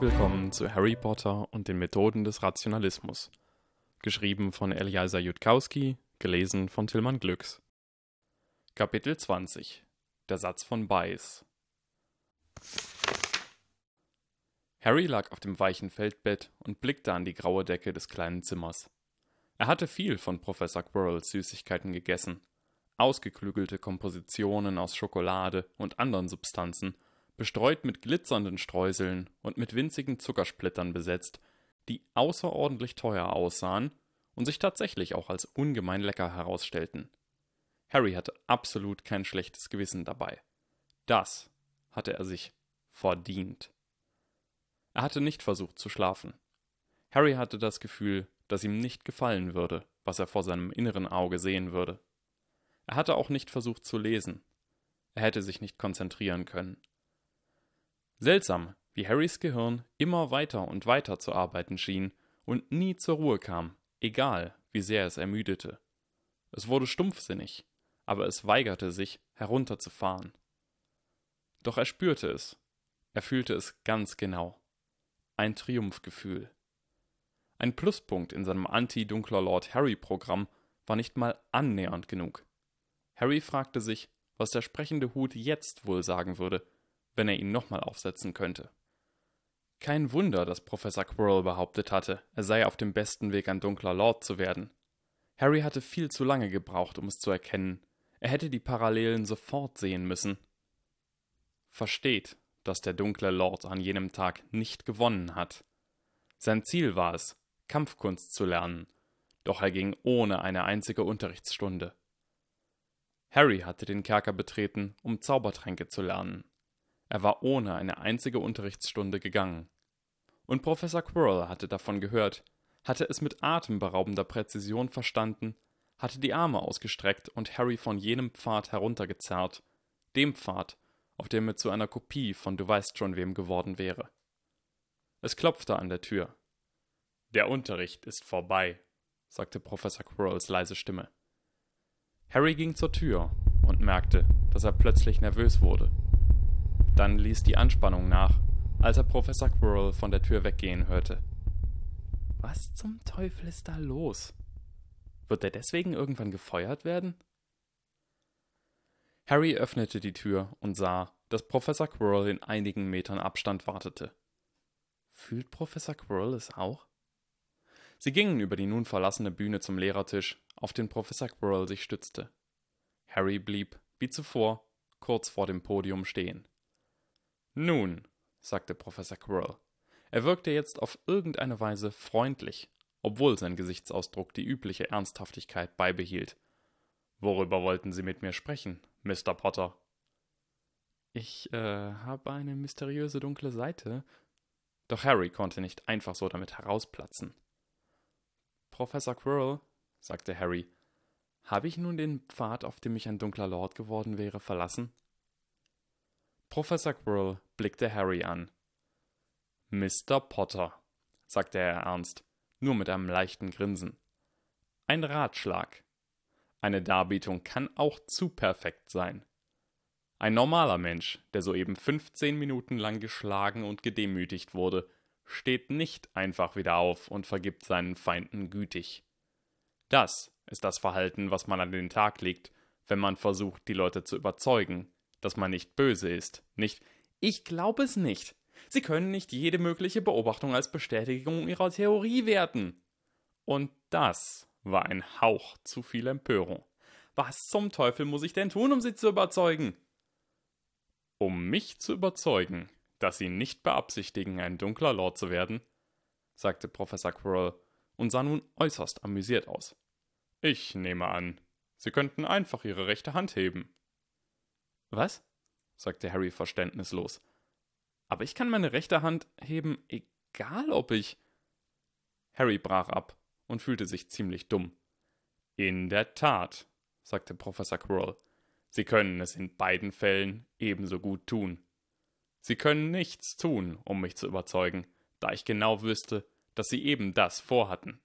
Willkommen zu Harry Potter und den Methoden des Rationalismus. Geschrieben von Eliasa Jutkowski, gelesen von Tillmann Glücks. Kapitel 20 Der Satz von Bayes Harry lag auf dem weichen Feldbett und blickte an die graue Decke des kleinen Zimmers. Er hatte viel von Professor Quirrells Süßigkeiten gegessen. Ausgeklügelte Kompositionen aus Schokolade und anderen Substanzen, bestreut mit glitzernden Streuseln und mit winzigen Zuckersplittern besetzt, die außerordentlich teuer aussahen und sich tatsächlich auch als ungemein lecker herausstellten. Harry hatte absolut kein schlechtes Gewissen dabei. Das hatte er sich verdient. Er hatte nicht versucht zu schlafen. Harry hatte das Gefühl, dass ihm nicht gefallen würde, was er vor seinem inneren Auge sehen würde. Er hatte auch nicht versucht zu lesen. Er hätte sich nicht konzentrieren können. Seltsam, wie Harrys Gehirn immer weiter und weiter zu arbeiten schien und nie zur Ruhe kam, egal wie sehr es ermüdete. Es wurde stumpfsinnig, aber es weigerte sich, herunterzufahren. Doch er spürte es. Er fühlte es ganz genau. Ein Triumphgefühl. Ein Pluspunkt in seinem Anti-Dunkler Lord Harry-Programm war nicht mal annähernd genug. Harry fragte sich, was der sprechende Hut jetzt wohl sagen würde, wenn er ihn nochmal aufsetzen könnte. Kein Wunder, dass Professor Quirrell behauptet hatte, er sei auf dem besten Weg, ein dunkler Lord zu werden. Harry hatte viel zu lange gebraucht, um es zu erkennen. Er hätte die Parallelen sofort sehen müssen. Versteht, dass der dunkle Lord an jenem Tag nicht gewonnen hat. Sein Ziel war es, Kampfkunst zu lernen, doch er ging ohne eine einzige Unterrichtsstunde. Harry hatte den Kerker betreten, um Zaubertränke zu lernen. Er war ohne eine einzige Unterrichtsstunde gegangen. Und Professor Quirrell hatte davon gehört, hatte es mit atemberaubender Präzision verstanden, hatte die Arme ausgestreckt und Harry von jenem Pfad heruntergezerrt, dem Pfad, auf dem er zu einer Kopie von du weißt schon wem geworden wäre. Es klopfte an der Tür. Der Unterricht ist vorbei, sagte Professor Quirrells leise Stimme. Harry ging zur Tür und merkte, dass er plötzlich nervös wurde. Dann ließ die Anspannung nach, als er Professor Quirrell von der Tür weggehen hörte. Was zum Teufel ist da los? Wird er deswegen irgendwann gefeuert werden? Harry öffnete die Tür und sah, dass Professor Quirrell in einigen Metern Abstand wartete. Fühlt Professor Quirrell es auch? Sie gingen über die nun verlassene Bühne zum Lehrertisch, auf den Professor Quirrell sich stützte. Harry blieb, wie zuvor, kurz vor dem Podium stehen. Nun, sagte Professor Quirrell. Er wirkte jetzt auf irgendeine Weise freundlich, obwohl sein Gesichtsausdruck die übliche Ernsthaftigkeit beibehielt. Worüber wollten Sie mit mir sprechen, Mr. Potter? Ich, äh, habe eine mysteriöse dunkle Seite. Doch Harry konnte nicht einfach so damit herausplatzen. Professor Quirrell, sagte Harry, habe ich nun den Pfad, auf dem ich ein dunkler Lord geworden wäre, verlassen? Professor Quirrell blickte Harry an. Mr. Potter, sagte er ernst, nur mit einem leichten Grinsen. Ein Ratschlag. Eine Darbietung kann auch zu perfekt sein. Ein normaler Mensch, der soeben 15 Minuten lang geschlagen und gedemütigt wurde, steht nicht einfach wieder auf und vergibt seinen Feinden gütig. Das ist das Verhalten, was man an den Tag legt, wenn man versucht, die Leute zu überzeugen, dass man nicht böse ist, nicht Ich glaube es nicht. Sie können nicht jede mögliche Beobachtung als Bestätigung ihrer Theorie werten. Und das war ein Hauch zu viel Empörung. Was zum Teufel muss ich denn tun, um sie zu überzeugen? Um mich zu überzeugen, dass Sie nicht beabsichtigen, ein dunkler Lord zu werden, sagte Professor Quirrell und sah nun äußerst amüsiert aus. Ich nehme an, Sie könnten einfach Ihre rechte Hand heben. Was? sagte Harry verständnislos. Aber ich kann meine rechte Hand heben, egal ob ich. Harry brach ab und fühlte sich ziemlich dumm. In der Tat, sagte Professor Quirrell. Sie können es in beiden Fällen ebenso gut tun. Sie können nichts tun, um mich zu überzeugen, da ich genau wüsste, dass Sie eben das vorhatten.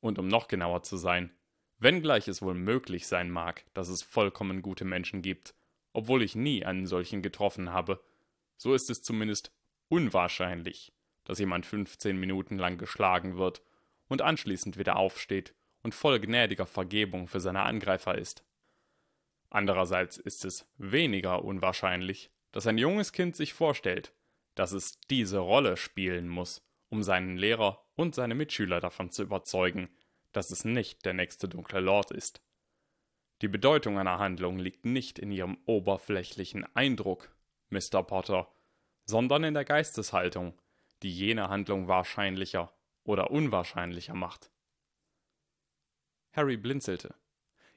Und um noch genauer zu sein, wenngleich es wohl möglich sein mag, dass es vollkommen gute Menschen gibt, obwohl ich nie einen solchen getroffen habe, so ist es zumindest unwahrscheinlich, dass jemand 15 Minuten lang geschlagen wird und anschließend wieder aufsteht und voll gnädiger Vergebung für seine Angreifer ist. Andererseits ist es weniger unwahrscheinlich, dass ein junges Kind sich vorstellt, dass es diese Rolle spielen muss, um seinen Lehrer und seine Mitschüler davon zu überzeugen, dass es nicht der nächste dunkle Lord ist. Die Bedeutung einer Handlung liegt nicht in ihrem oberflächlichen Eindruck, Mr. Potter, sondern in der Geisteshaltung, die jene Handlung wahrscheinlicher oder unwahrscheinlicher macht. Harry blinzelte.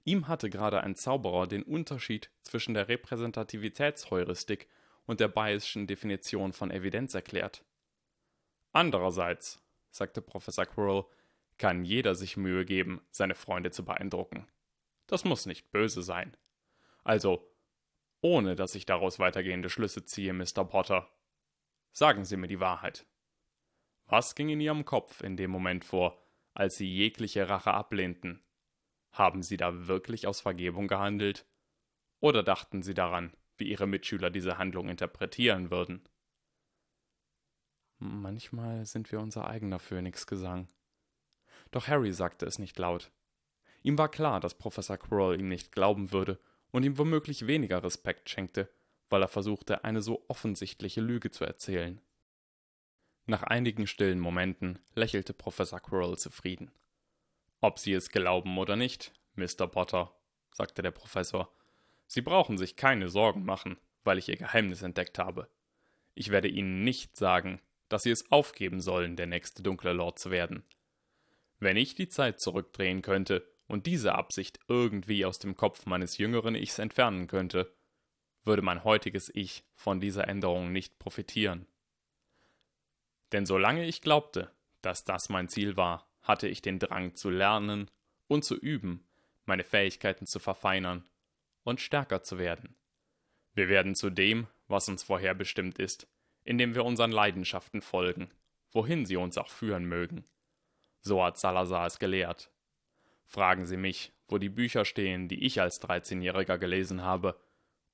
Ihm hatte gerade ein Zauberer den Unterschied zwischen der Repräsentativitätsheuristik und der Bayes'schen Definition von Evidenz erklärt. Andererseits, sagte Professor Quirrell, kann jeder sich Mühe geben, seine Freunde zu beeindrucken. Das muss nicht böse sein. Also, ohne dass ich daraus weitergehende Schlüsse ziehe, Mr. Potter. Sagen Sie mir die Wahrheit. Was ging in Ihrem Kopf in dem Moment vor, als Sie jegliche Rache ablehnten? Haben Sie da wirklich aus Vergebung gehandelt? Oder dachten Sie daran, wie Ihre Mitschüler diese Handlung interpretieren würden? Manchmal sind wir unser eigener Phönixgesang. Doch Harry sagte es nicht laut. Ihm war klar, dass Professor Quirrell ihm nicht glauben würde und ihm womöglich weniger Respekt schenkte, weil er versuchte, eine so offensichtliche Lüge zu erzählen. Nach einigen stillen Momenten lächelte Professor Quirrell zufrieden. Ob Sie es glauben oder nicht, Mr. Potter, sagte der Professor, Sie brauchen sich keine Sorgen machen, weil ich Ihr Geheimnis entdeckt habe. Ich werde Ihnen nicht sagen, dass Sie es aufgeben sollen, der nächste dunkle Lord zu werden. Wenn ich die Zeit zurückdrehen könnte und diese Absicht irgendwie aus dem Kopf meines jüngeren Ichs entfernen könnte, würde mein heutiges Ich von dieser Änderung nicht profitieren. Denn solange ich glaubte, dass das mein Ziel war, hatte ich den Drang zu lernen und zu üben, meine Fähigkeiten zu verfeinern und stärker zu werden. Wir werden zu dem, was uns vorherbestimmt ist, indem wir unseren Leidenschaften folgen, wohin sie uns auch führen mögen. So hat Salazar es gelehrt. Fragen Sie mich, wo die Bücher stehen, die ich als 13-Jähriger gelesen habe,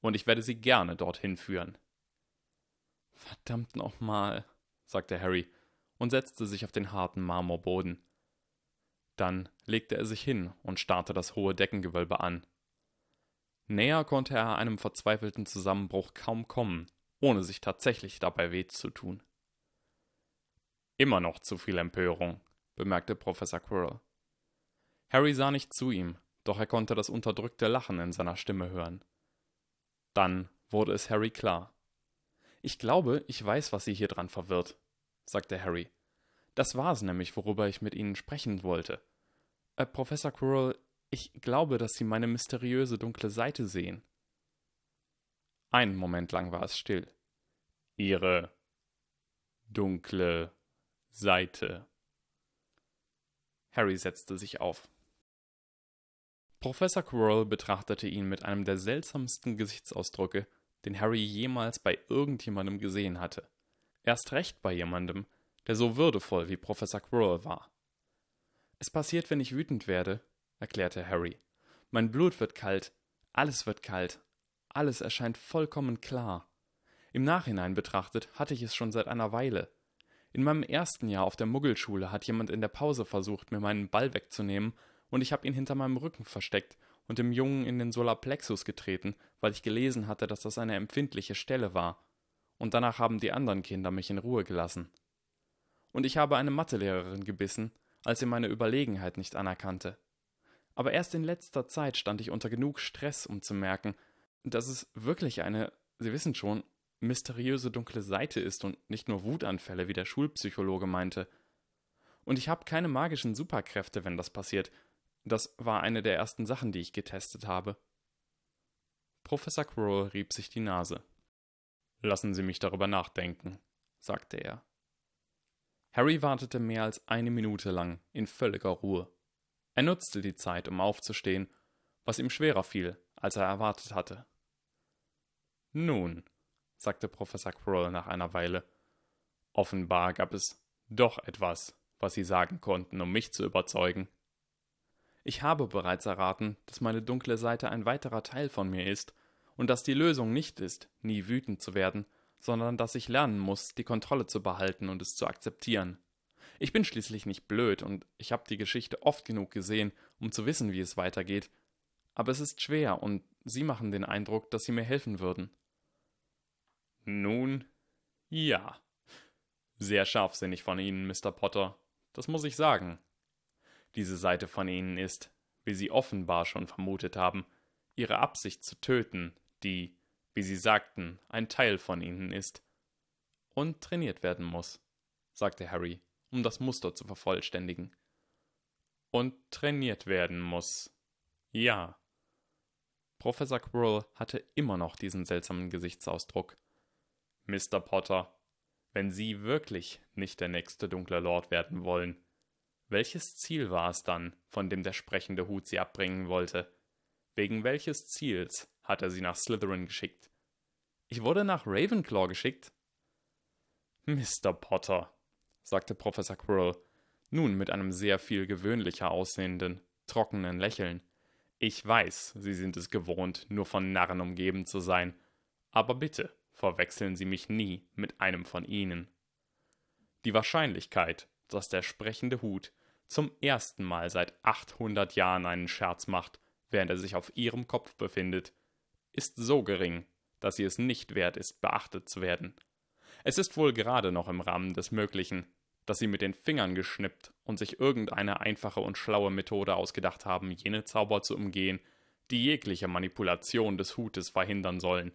und ich werde Sie gerne dorthin führen. Verdammt nochmal, sagte Harry und setzte sich auf den harten Marmorboden. Dann legte er sich hin und starrte das hohe Deckengewölbe an. Näher konnte er einem verzweifelten Zusammenbruch kaum kommen, ohne sich tatsächlich dabei weh zu tun. Immer noch zu viel Empörung, bemerkte Professor Quirrell. Harry sah nicht zu ihm, doch er konnte das unterdrückte Lachen in seiner Stimme hören. Dann wurde es Harry klar. Ich glaube, ich weiß, was Sie hier dran verwirrt, sagte Harry. Das war es nämlich, worüber ich mit Ihnen sprechen wollte. Äh, Professor Quirrell, ich glaube, dass Sie meine mysteriöse dunkle Seite sehen. Einen Moment lang war es still. Ihre dunkle Seite. Harry setzte sich auf. Professor Quirrell betrachtete ihn mit einem der seltsamsten Gesichtsausdrücke, den Harry jemals bei irgendjemandem gesehen hatte. Erst recht bei jemandem, der so würdevoll wie Professor Quirrell war. Es passiert, wenn ich wütend werde, erklärte Harry. Mein Blut wird kalt, alles wird kalt, alles erscheint vollkommen klar. Im Nachhinein betrachtet hatte ich es schon seit einer Weile. In meinem ersten Jahr auf der Muggelschule hat jemand in der Pause versucht, mir meinen Ball wegzunehmen und ich habe ihn hinter meinem Rücken versteckt und dem Jungen in den Solarplexus getreten, weil ich gelesen hatte, dass das eine empfindliche Stelle war. Und danach haben die anderen Kinder mich in Ruhe gelassen. Und ich habe eine Mathelehrerin gebissen, als sie meine Überlegenheit nicht anerkannte. Aber erst in letzter Zeit stand ich unter genug Stress, um zu merken, dass es wirklich eine, Sie wissen schon, mysteriöse dunkle Seite ist und nicht nur Wutanfälle, wie der Schulpsychologe meinte. Und ich habe keine magischen Superkräfte, wenn das passiert, das war eine der ersten Sachen, die ich getestet habe. Professor Quirrell rieb sich die Nase. Lassen Sie mich darüber nachdenken, sagte er. Harry wartete mehr als eine Minute lang in völliger Ruhe. Er nutzte die Zeit, um aufzustehen, was ihm schwerer fiel, als er erwartet hatte. Nun, sagte Professor Quirrell nach einer Weile, offenbar gab es doch etwas, was Sie sagen konnten, um mich zu überzeugen. Ich habe bereits erraten, dass meine dunkle Seite ein weiterer Teil von mir ist und dass die Lösung nicht ist, nie wütend zu werden, sondern dass ich lernen muss, die Kontrolle zu behalten und es zu akzeptieren. Ich bin schließlich nicht blöd und ich habe die Geschichte oft genug gesehen, um zu wissen, wie es weitergeht. Aber es ist schwer und Sie machen den Eindruck, dass Sie mir helfen würden. Nun, ja. Sehr scharfsinnig von Ihnen, Mr. Potter. Das muss ich sagen. Diese Seite von Ihnen ist, wie Sie offenbar schon vermutet haben, Ihre Absicht zu töten, die, wie Sie sagten, ein Teil von Ihnen ist. Und trainiert werden muss, sagte Harry, um das Muster zu vervollständigen. Und trainiert werden muss. Ja. Professor Quirrell hatte immer noch diesen seltsamen Gesichtsausdruck. Mr. Potter, wenn Sie wirklich nicht der nächste dunkle Lord werden wollen, welches Ziel war es dann, von dem der sprechende Hut Sie abbringen wollte? Wegen welches Ziels hat er Sie nach Slytherin geschickt? Ich wurde nach Ravenclaw geschickt. Mr. Potter, sagte Professor Quirrell, nun mit einem sehr viel gewöhnlicher aussehenden, trockenen Lächeln. Ich weiß, Sie sind es gewohnt, nur von Narren umgeben zu sein, aber bitte, verwechseln Sie mich nie mit einem von ihnen. Die Wahrscheinlichkeit, dass der sprechende Hut zum ersten Mal seit 800 Jahren einen Scherz macht, während er sich auf Ihrem Kopf befindet, ist so gering, dass sie es nicht wert ist, beachtet zu werden. Es ist wohl gerade noch im Rahmen des Möglichen, dass sie mit den Fingern geschnippt und sich irgendeine einfache und schlaue Methode ausgedacht haben, jene Zauber zu umgehen, die jegliche Manipulation des Hutes verhindern sollen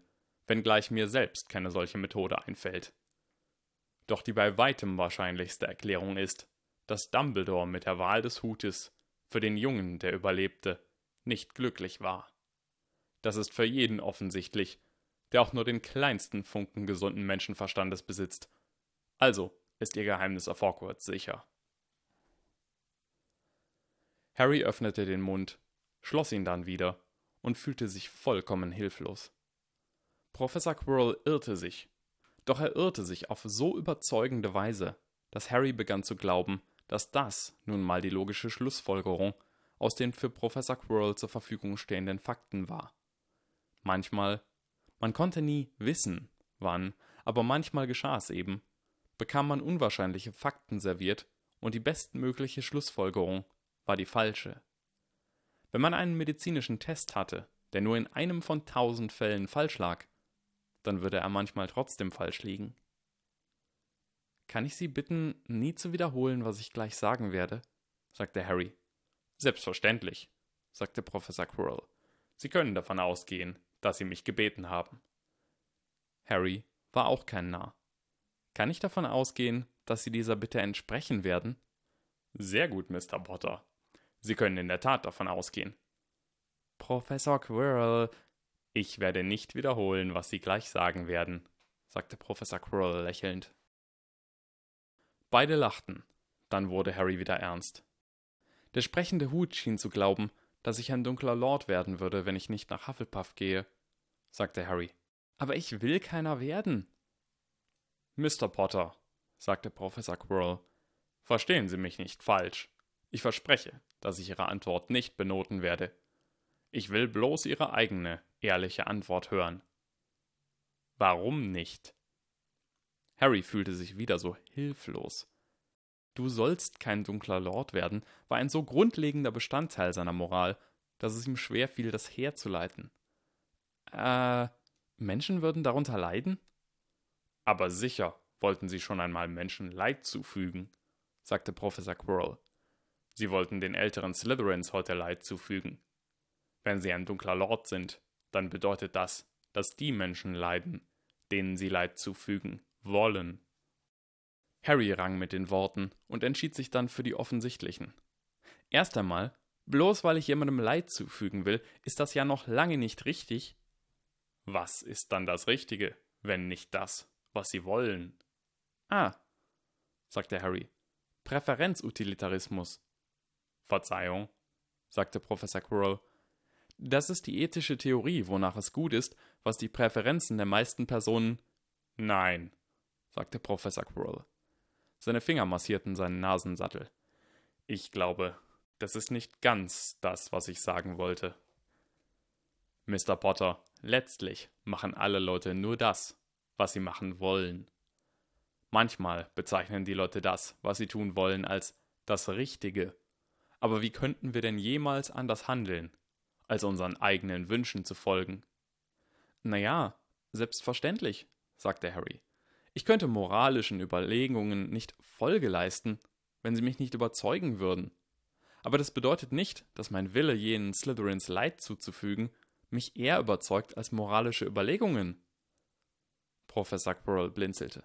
wenngleich mir selbst keine solche Methode einfällt. Doch die bei weitem wahrscheinlichste Erklärung ist, dass Dumbledore mit der Wahl des Hutes für den Jungen, der überlebte, nicht glücklich war. Das ist für jeden offensichtlich, der auch nur den kleinsten Funken gesunden Menschenverstandes besitzt. Also ist ihr Geheimnis auf Hogwarts sicher. Harry öffnete den Mund, schloss ihn dann wieder und fühlte sich vollkommen hilflos. Professor Quirrell irrte sich. Doch er irrte sich auf so überzeugende Weise, dass Harry begann zu glauben, dass das nun mal die logische Schlussfolgerung aus den für Professor Quirrell zur Verfügung stehenden Fakten war. Manchmal, man konnte nie wissen, wann, aber manchmal geschah es eben, bekam man unwahrscheinliche Fakten serviert und die bestmögliche Schlussfolgerung war die falsche. Wenn man einen medizinischen Test hatte, der nur in einem von tausend Fällen falsch lag, dann würde er manchmal trotzdem falsch liegen. Kann ich Sie bitten, nie zu wiederholen, was ich gleich sagen werde? sagte Harry. Selbstverständlich, sagte Professor Quirrell. Sie können davon ausgehen, dass Sie mich gebeten haben. Harry war auch kein Narr. Kann ich davon ausgehen, dass Sie dieser Bitte entsprechen werden? Sehr gut, Mr. Potter. Sie können in der Tat davon ausgehen. Professor Quirrell, ich werde nicht wiederholen, was Sie gleich sagen werden, sagte Professor Quirrell lächelnd. Beide lachten, dann wurde Harry wieder ernst. Der sprechende Hut schien zu glauben, dass ich ein dunkler Lord werden würde, wenn ich nicht nach Hufflepuff gehe, sagte Harry. Aber ich will keiner werden. Mr. Potter, sagte Professor Quirrell, verstehen Sie mich nicht falsch. Ich verspreche, dass ich Ihre Antwort nicht benoten werde. Ich will bloß Ihre eigene, ehrliche Antwort hören. Warum nicht? Harry fühlte sich wieder so hilflos. Du sollst kein dunkler Lord werden, war ein so grundlegender Bestandteil seiner Moral, dass es ihm schwer fiel, das herzuleiten. Äh, Menschen würden darunter leiden? Aber sicher wollten sie schon einmal Menschen Leid zufügen, sagte Professor Quirrell. Sie wollten den älteren Slytherins heute Leid zufügen. Wenn sie ein dunkler Lord sind, dann bedeutet das, dass die Menschen leiden, denen sie Leid zufügen wollen. Harry rang mit den Worten und entschied sich dann für die offensichtlichen. Erst einmal, bloß weil ich jemandem Leid zufügen will, ist das ja noch lange nicht richtig. Was ist dann das Richtige, wenn nicht das, was sie wollen? Ah, sagte Harry. Präferenzutilitarismus. Verzeihung, sagte Professor Quirrell das ist die ethische Theorie, wonach es gut ist, was die Präferenzen der meisten Personen. Nein, sagte Professor Quirrell. Seine Finger massierten seinen Nasensattel. Ich glaube, das ist nicht ganz das, was ich sagen wollte. Mr. Potter, letztlich machen alle Leute nur das, was sie machen wollen. Manchmal bezeichnen die Leute das, was sie tun wollen, als das Richtige. Aber wie könnten wir denn jemals anders handeln, als unseren eigenen Wünschen zu folgen? Naja, selbstverständlich, sagte Harry. Ich könnte moralischen Überlegungen nicht Folge leisten, wenn sie mich nicht überzeugen würden. Aber das bedeutet nicht, dass mein Wille, jenen Slytherins Leid zuzufügen, mich eher überzeugt als moralische Überlegungen. Professor Quirrell blinzelte.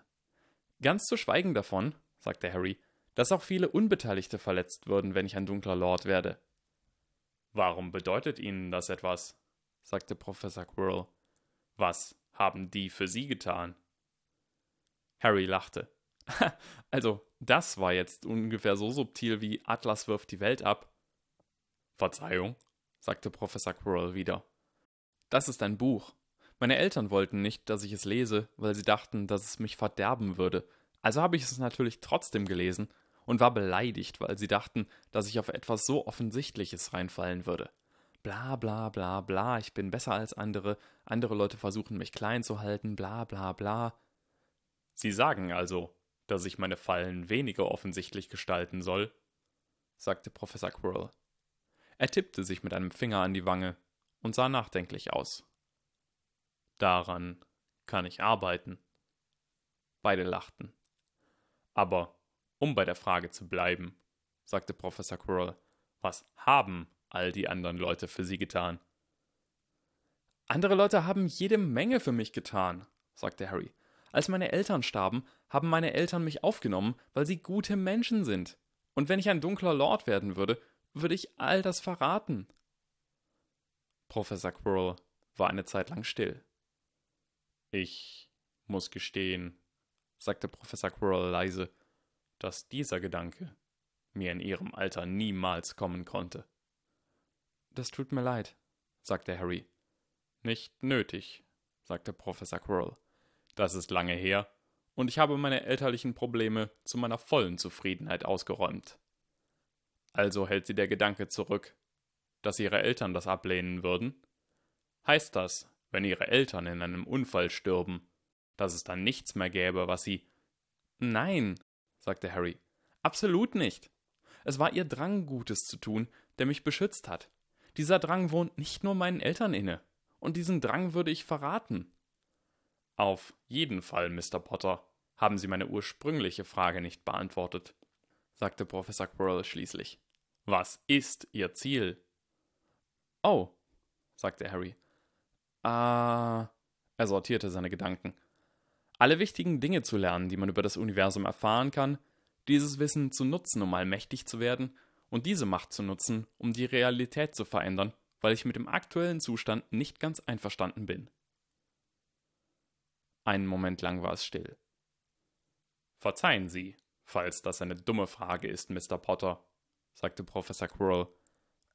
Ganz zu schweigen davon, sagte Harry, dass auch viele Unbeteiligte verletzt würden, wenn ich ein dunkler Lord werde. Warum bedeutet Ihnen das etwas? sagte Professor Quirrell. Was haben die für Sie getan? Harry lachte. also, das war jetzt ungefähr so subtil wie Atlas wirft die Welt ab. Verzeihung, sagte Professor Quirrell wieder. Das ist ein Buch. Meine Eltern wollten nicht, dass ich es lese, weil sie dachten, dass es mich verderben würde. Also habe ich es natürlich trotzdem gelesen und war beleidigt, weil sie dachten, dass ich auf etwas so Offensichtliches reinfallen würde. Bla bla bla bla, ich bin besser als andere, andere Leute versuchen mich klein zu halten, bla bla bla. Sie sagen also, dass ich meine Fallen weniger offensichtlich gestalten soll? sagte Professor Quirrell. Er tippte sich mit einem Finger an die Wange und sah nachdenklich aus. Daran kann ich arbeiten. Beide lachten. Aber um bei der Frage zu bleiben, sagte Professor Quirrell, was haben all die anderen Leute für Sie getan? Andere Leute haben jede Menge für mich getan, sagte Harry. Als meine Eltern starben, haben meine Eltern mich aufgenommen, weil sie gute Menschen sind. Und wenn ich ein dunkler Lord werden würde, würde ich all das verraten. Professor Quirrell war eine Zeit lang still. Ich muss gestehen, sagte Professor Quirrell leise, dass dieser Gedanke mir in ihrem Alter niemals kommen konnte. Das tut mir leid, sagte Harry. Nicht nötig, sagte Professor Quirrell. Das ist lange her, und ich habe meine elterlichen Probleme zu meiner vollen Zufriedenheit ausgeräumt. Also hält sie der Gedanke zurück, dass ihre Eltern das ablehnen würden? Heißt das, wenn ihre Eltern in einem Unfall stürben, dass es dann nichts mehr gäbe, was sie. Nein, sagte Harry, absolut nicht. Es war ihr Drang, Gutes zu tun, der mich beschützt hat. Dieser Drang wohnt nicht nur meinen Eltern inne, und diesen Drang würde ich verraten. Auf jeden Fall, Mr. Potter, haben Sie meine ursprüngliche Frage nicht beantwortet, sagte Professor Quirrell schließlich. Was ist Ihr Ziel? Oh, sagte Harry. Ah. Er sortierte seine Gedanken. Alle wichtigen Dinge zu lernen, die man über das Universum erfahren kann, dieses Wissen zu nutzen, um allmächtig zu werden, und diese Macht zu nutzen, um die Realität zu verändern, weil ich mit dem aktuellen Zustand nicht ganz einverstanden bin. Einen Moment lang war es still. Verzeihen Sie, falls das eine dumme Frage ist, Mr. Potter, sagte Professor Quirrell.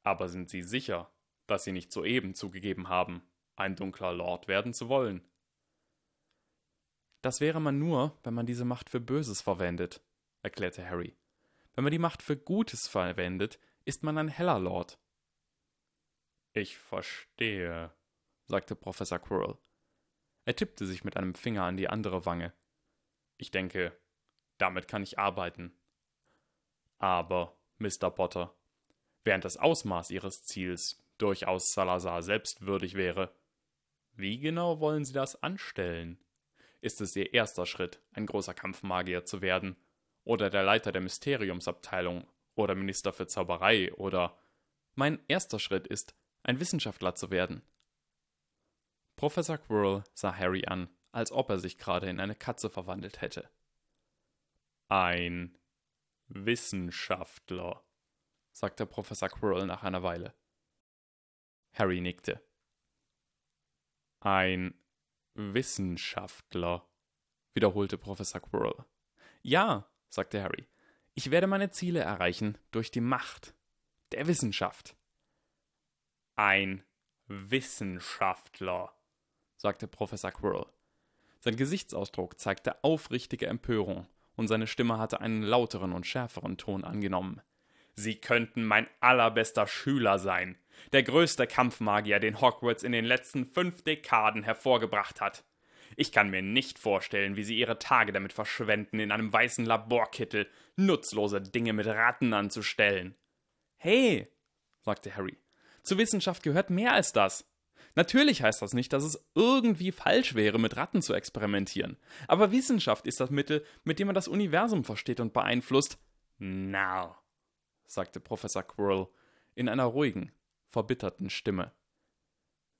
Aber sind Sie sicher, dass Sie nicht soeben zugegeben haben, ein dunkler Lord werden zu wollen? Das wäre man nur, wenn man diese Macht für Böses verwendet, erklärte Harry. Wenn man die Macht für Gutes verwendet, ist man ein heller Lord. Ich verstehe, sagte Professor Quirrell. Er tippte sich mit einem Finger an die andere Wange. Ich denke, damit kann ich arbeiten. Aber, Mr. Potter, während das Ausmaß Ihres Ziels durchaus Salazar selbst würdig wäre, wie genau wollen Sie das anstellen? Ist es Ihr erster Schritt, ein großer Kampfmagier zu werden? Oder der Leiter der Mysteriumsabteilung? Oder Minister für Zauberei? Oder. Mein erster Schritt ist, ein Wissenschaftler zu werden, Professor Quirrell sah Harry an, als ob er sich gerade in eine Katze verwandelt hätte. Ein Wissenschaftler, sagte Professor Quirrell nach einer Weile. Harry nickte. Ein Wissenschaftler, wiederholte Professor Quirrell. Ja, sagte Harry, ich werde meine Ziele erreichen durch die Macht der Wissenschaft. Ein Wissenschaftler, sagte Professor Quirrell. Sein Gesichtsausdruck zeigte aufrichtige Empörung, und seine Stimme hatte einen lauteren und schärferen Ton angenommen. Sie könnten mein allerbester Schüler sein, der größte Kampfmagier, den Hogwarts in den letzten fünf Dekaden hervorgebracht hat. Ich kann mir nicht vorstellen, wie sie ihre Tage damit verschwenden, in einem weißen Laborkittel nutzlose Dinge mit Ratten anzustellen. Hey, sagte Harry, zur Wissenschaft gehört mehr als das. Natürlich heißt das nicht, dass es irgendwie falsch wäre, mit Ratten zu experimentieren. Aber Wissenschaft ist das Mittel, mit dem man das Universum versteht und beeinflusst. Narr, sagte Professor Quirrell in einer ruhigen, verbitterten Stimme.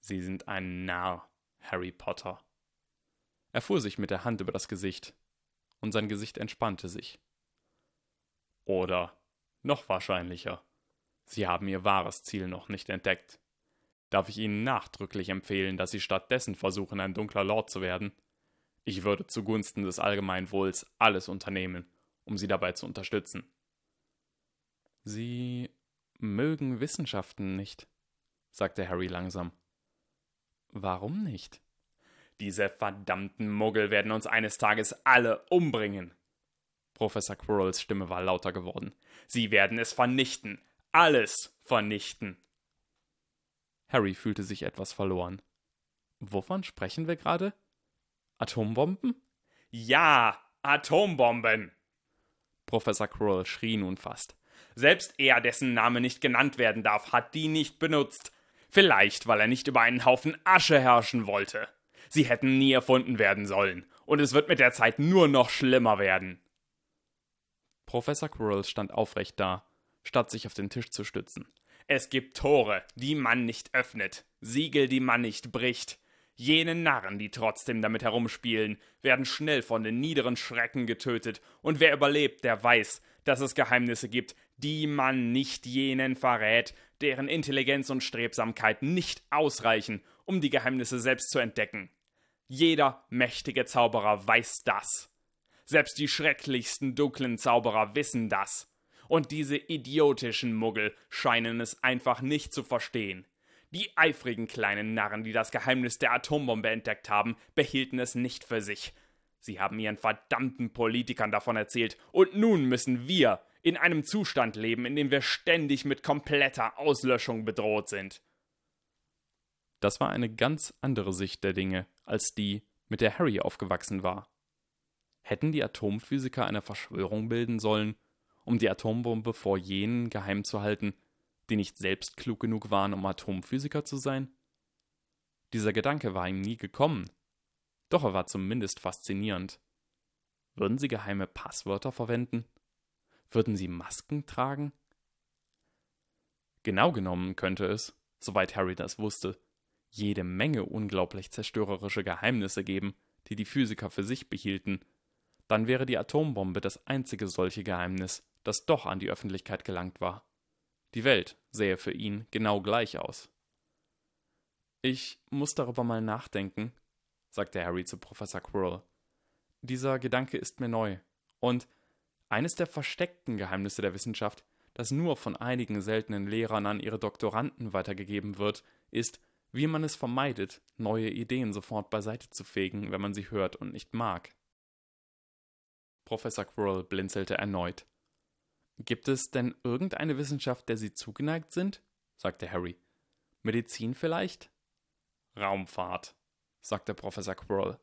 Sie sind ein Narr, Harry Potter. Er fuhr sich mit der Hand über das Gesicht, und sein Gesicht entspannte sich. Oder, noch wahrscheinlicher, Sie haben Ihr wahres Ziel noch nicht entdeckt. Darf ich Ihnen nachdrücklich empfehlen, dass Sie stattdessen versuchen, ein dunkler Lord zu werden? Ich würde zugunsten des Allgemeinwohls alles unternehmen, um Sie dabei zu unterstützen. Sie mögen Wissenschaften nicht, sagte Harry langsam. Warum nicht? Diese verdammten Muggel werden uns eines Tages alle umbringen. Professor Quirrells Stimme war lauter geworden. Sie werden es vernichten. Alles vernichten. Harry fühlte sich etwas verloren. Wovon sprechen wir gerade? Atombomben? Ja, Atombomben! Professor Quirrell schrie nun fast. Selbst er, dessen Name nicht genannt werden darf, hat die nicht benutzt. Vielleicht, weil er nicht über einen Haufen Asche herrschen wollte. Sie hätten nie erfunden werden sollen, und es wird mit der Zeit nur noch schlimmer werden. Professor Quirrell stand aufrecht da, statt sich auf den Tisch zu stützen. Es gibt Tore, die man nicht öffnet, Siegel, die man nicht bricht. Jene Narren, die trotzdem damit herumspielen, werden schnell von den niederen Schrecken getötet, und wer überlebt, der weiß, dass es Geheimnisse gibt, die man nicht jenen verrät, deren Intelligenz und Strebsamkeit nicht ausreichen, um die Geheimnisse selbst zu entdecken. Jeder mächtige Zauberer weiß das. Selbst die schrecklichsten dunklen Zauberer wissen das und diese idiotischen Muggel scheinen es einfach nicht zu verstehen. Die eifrigen kleinen Narren, die das Geheimnis der Atombombe entdeckt haben, behielten es nicht für sich. Sie haben ihren verdammten Politikern davon erzählt, und nun müssen wir in einem Zustand leben, in dem wir ständig mit kompletter Auslöschung bedroht sind. Das war eine ganz andere Sicht der Dinge als die, mit der Harry aufgewachsen war. Hätten die Atomphysiker eine Verschwörung bilden sollen, um die Atombombe vor jenen geheim zu halten, die nicht selbst klug genug waren, um Atomphysiker zu sein? Dieser Gedanke war ihm nie gekommen. Doch er war zumindest faszinierend. Würden sie geheime Passwörter verwenden? Würden sie Masken tragen? Genau genommen könnte es, soweit Harry das wusste, jede Menge unglaublich zerstörerische Geheimnisse geben, die die Physiker für sich behielten. Dann wäre die Atombombe das einzige solche Geheimnis, das doch an die Öffentlichkeit gelangt war. Die Welt sähe für ihn genau gleich aus. Ich muss darüber mal nachdenken, sagte Harry zu Professor Quirrell. Dieser Gedanke ist mir neu. Und eines der versteckten Geheimnisse der Wissenschaft, das nur von einigen seltenen Lehrern an ihre Doktoranden weitergegeben wird, ist, wie man es vermeidet, neue Ideen sofort beiseite zu fegen, wenn man sie hört und nicht mag. Professor Quirrell blinzelte erneut. Gibt es denn irgendeine Wissenschaft, der Sie zugeneigt sind? sagte Harry. Medizin vielleicht? Raumfahrt, sagte Professor Quirrell.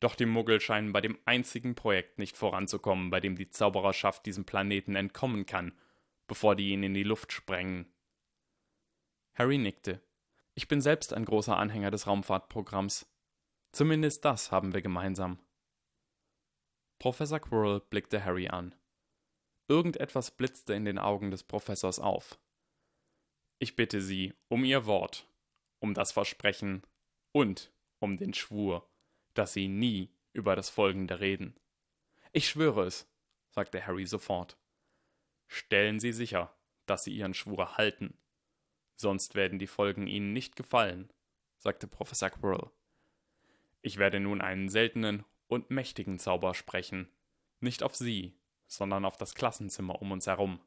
Doch die Muggel scheinen bei dem einzigen Projekt nicht voranzukommen, bei dem die Zaubererschaft diesem Planeten entkommen kann, bevor die ihn in die Luft sprengen. Harry nickte. Ich bin selbst ein großer Anhänger des Raumfahrtprogramms. Zumindest das haben wir gemeinsam. Professor Quirrell blickte Harry an. Irgendetwas blitzte in den Augen des Professors auf. Ich bitte Sie um Ihr Wort, um das Versprechen und um den Schwur, dass Sie nie über das Folgende reden. Ich schwöre es, sagte Harry sofort. Stellen Sie sicher, dass Sie Ihren Schwur halten. Sonst werden die Folgen Ihnen nicht gefallen, sagte Professor Quirrell. Ich werde nun einen seltenen und mächtigen Zauber sprechen, nicht auf Sie, sondern auf das Klassenzimmer um uns herum.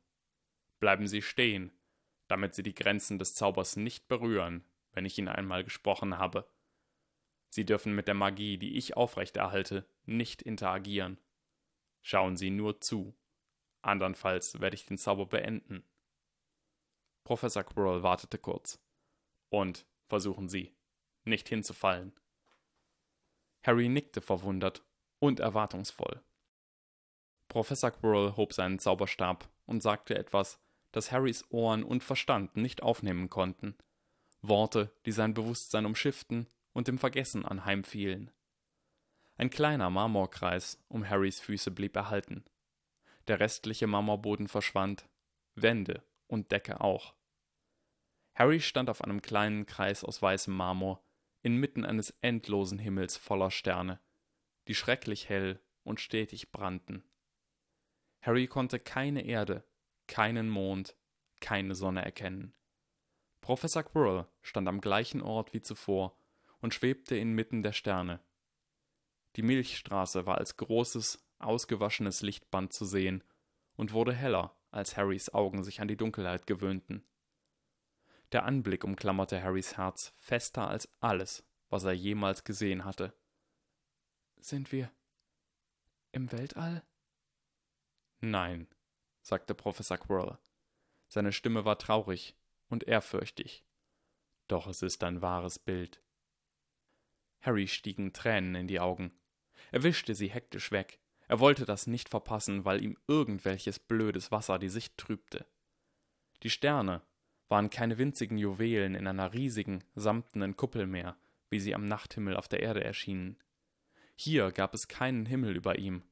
Bleiben Sie stehen, damit Sie die Grenzen des Zaubers nicht berühren, wenn ich ihn einmal gesprochen habe. Sie dürfen mit der Magie, die ich aufrechterhalte, nicht interagieren. Schauen Sie nur zu. Andernfalls werde ich den Zauber beenden. Professor Quirrell wartete kurz. Und versuchen Sie, nicht hinzufallen. Harry nickte verwundert und erwartungsvoll. Professor Quirrell hob seinen Zauberstab und sagte etwas, das Harrys Ohren und Verstand nicht aufnehmen konnten. Worte, die sein Bewusstsein umschifften und im Vergessen anheimfielen. Ein kleiner Marmorkreis um Harrys Füße blieb erhalten. Der restliche Marmorboden verschwand, Wände und Decke auch. Harry stand auf einem kleinen Kreis aus weißem Marmor, inmitten eines endlosen Himmels voller Sterne, die schrecklich hell und stetig brannten. Harry konnte keine Erde, keinen Mond, keine Sonne erkennen. Professor Quirrell stand am gleichen Ort wie zuvor und schwebte inmitten der Sterne. Die Milchstraße war als großes, ausgewaschenes Lichtband zu sehen und wurde heller, als Harrys Augen sich an die Dunkelheit gewöhnten. Der Anblick umklammerte Harrys Herz fester als alles, was er jemals gesehen hatte. Sind wir im Weltall? Nein, sagte Professor Quirrell. Seine Stimme war traurig und ehrfürchtig. Doch es ist ein wahres Bild. Harry stiegen Tränen in die Augen. Er wischte sie hektisch weg. Er wollte das nicht verpassen, weil ihm irgendwelches blödes Wasser die Sicht trübte. Die Sterne waren keine winzigen Juwelen in einer riesigen, samtenen Kuppel mehr, wie sie am Nachthimmel auf der Erde erschienen. Hier gab es keinen Himmel über ihm,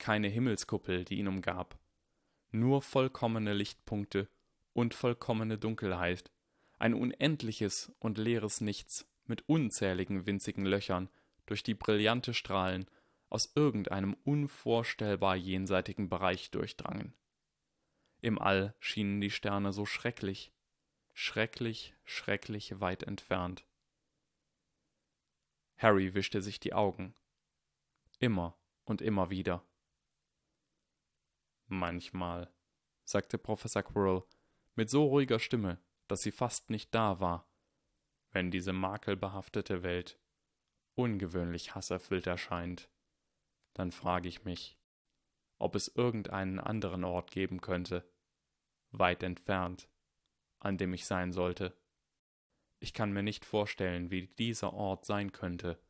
keine Himmelskuppel, die ihn umgab. Nur vollkommene Lichtpunkte und vollkommene Dunkelheit, ein unendliches und leeres Nichts mit unzähligen winzigen Löchern, durch die brillante Strahlen aus irgendeinem unvorstellbar jenseitigen Bereich durchdrangen. Im All schienen die Sterne so schrecklich, schrecklich, schrecklich weit entfernt. Harry wischte sich die Augen. Immer und immer wieder. Manchmal, sagte Professor Quirrell mit so ruhiger Stimme, dass sie fast nicht da war, wenn diese makelbehaftete Welt ungewöhnlich hasserfüllt erscheint, dann frage ich mich, ob es irgendeinen anderen Ort geben könnte, weit entfernt, an dem ich sein sollte. Ich kann mir nicht vorstellen, wie dieser Ort sein könnte,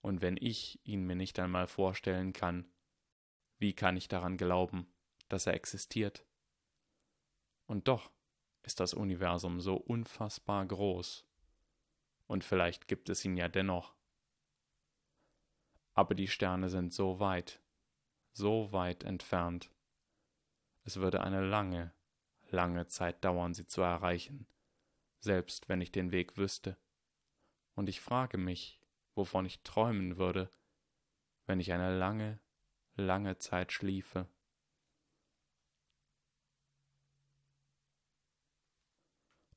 und wenn ich ihn mir nicht einmal vorstellen kann, wie kann ich daran glauben, dass er existiert? Und doch ist das Universum so unfassbar groß. Und vielleicht gibt es ihn ja dennoch. Aber die Sterne sind so weit, so weit entfernt. Es würde eine lange, lange Zeit dauern, sie zu erreichen, selbst wenn ich den Weg wüsste. Und ich frage mich, wovon ich träumen würde, wenn ich eine lange, lange Zeit schliefe.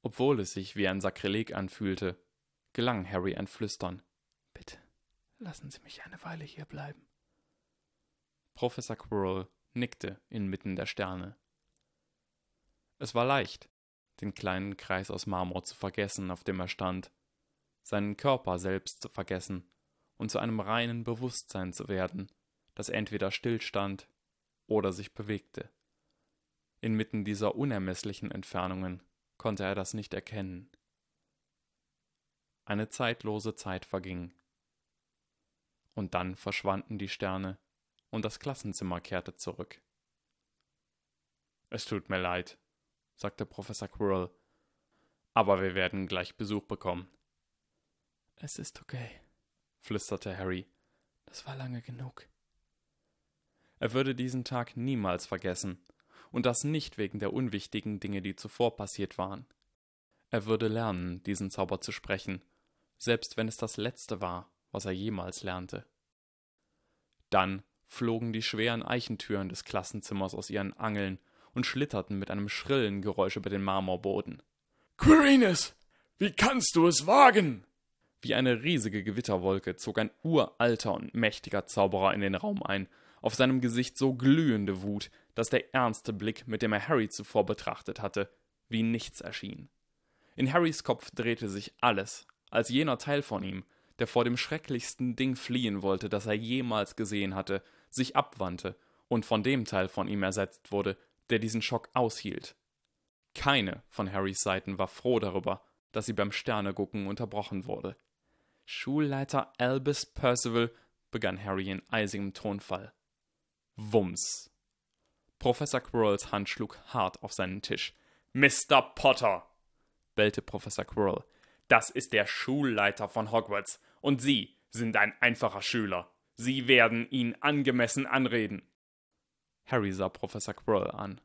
Obwohl es sich wie ein Sakrileg anfühlte, gelang Harry ein Flüstern. Bitte, lassen Sie mich eine Weile hier bleiben. Professor Quirrell nickte inmitten der Sterne. Es war leicht, den kleinen Kreis aus Marmor zu vergessen, auf dem er stand, seinen Körper selbst zu vergessen und zu einem reinen Bewusstsein zu werden, das entweder stillstand oder sich bewegte. Inmitten dieser unermesslichen Entfernungen konnte er das nicht erkennen. Eine zeitlose Zeit verging. Und dann verschwanden die Sterne und das Klassenzimmer kehrte zurück. Es tut mir leid, sagte Professor Quirrell, aber wir werden gleich Besuch bekommen. Es ist okay, flüsterte Harry. Das war lange genug. Er würde diesen Tag niemals vergessen, und das nicht wegen der unwichtigen Dinge, die zuvor passiert waren. Er würde lernen, diesen Zauber zu sprechen, selbst wenn es das letzte war, was er jemals lernte. Dann flogen die schweren Eichentüren des Klassenzimmers aus ihren Angeln und schlitterten mit einem schrillen Geräusch über den Marmorboden. Quirinus, wie kannst du es wagen? Wie eine riesige Gewitterwolke zog ein uralter und mächtiger Zauberer in den Raum ein auf seinem Gesicht so glühende Wut, dass der ernste Blick, mit dem er Harry zuvor betrachtet hatte, wie nichts erschien. In Harrys Kopf drehte sich alles, als jener Teil von ihm, der vor dem schrecklichsten Ding fliehen wollte, das er jemals gesehen hatte, sich abwandte und von dem Teil von ihm ersetzt wurde, der diesen Schock aushielt. Keine von Harrys Seiten war froh darüber, dass sie beim Sternegucken unterbrochen wurde. Schulleiter Albus Percival, begann Harry in eisigem Tonfall. Wumms. Professor Quirrells Hand schlug hart auf seinen Tisch. Mr. Potter, bellte Professor Quirrell, das ist der Schulleiter von Hogwarts, und Sie sind ein einfacher Schüler. Sie werden ihn angemessen anreden. Harry sah Professor Quirrell an.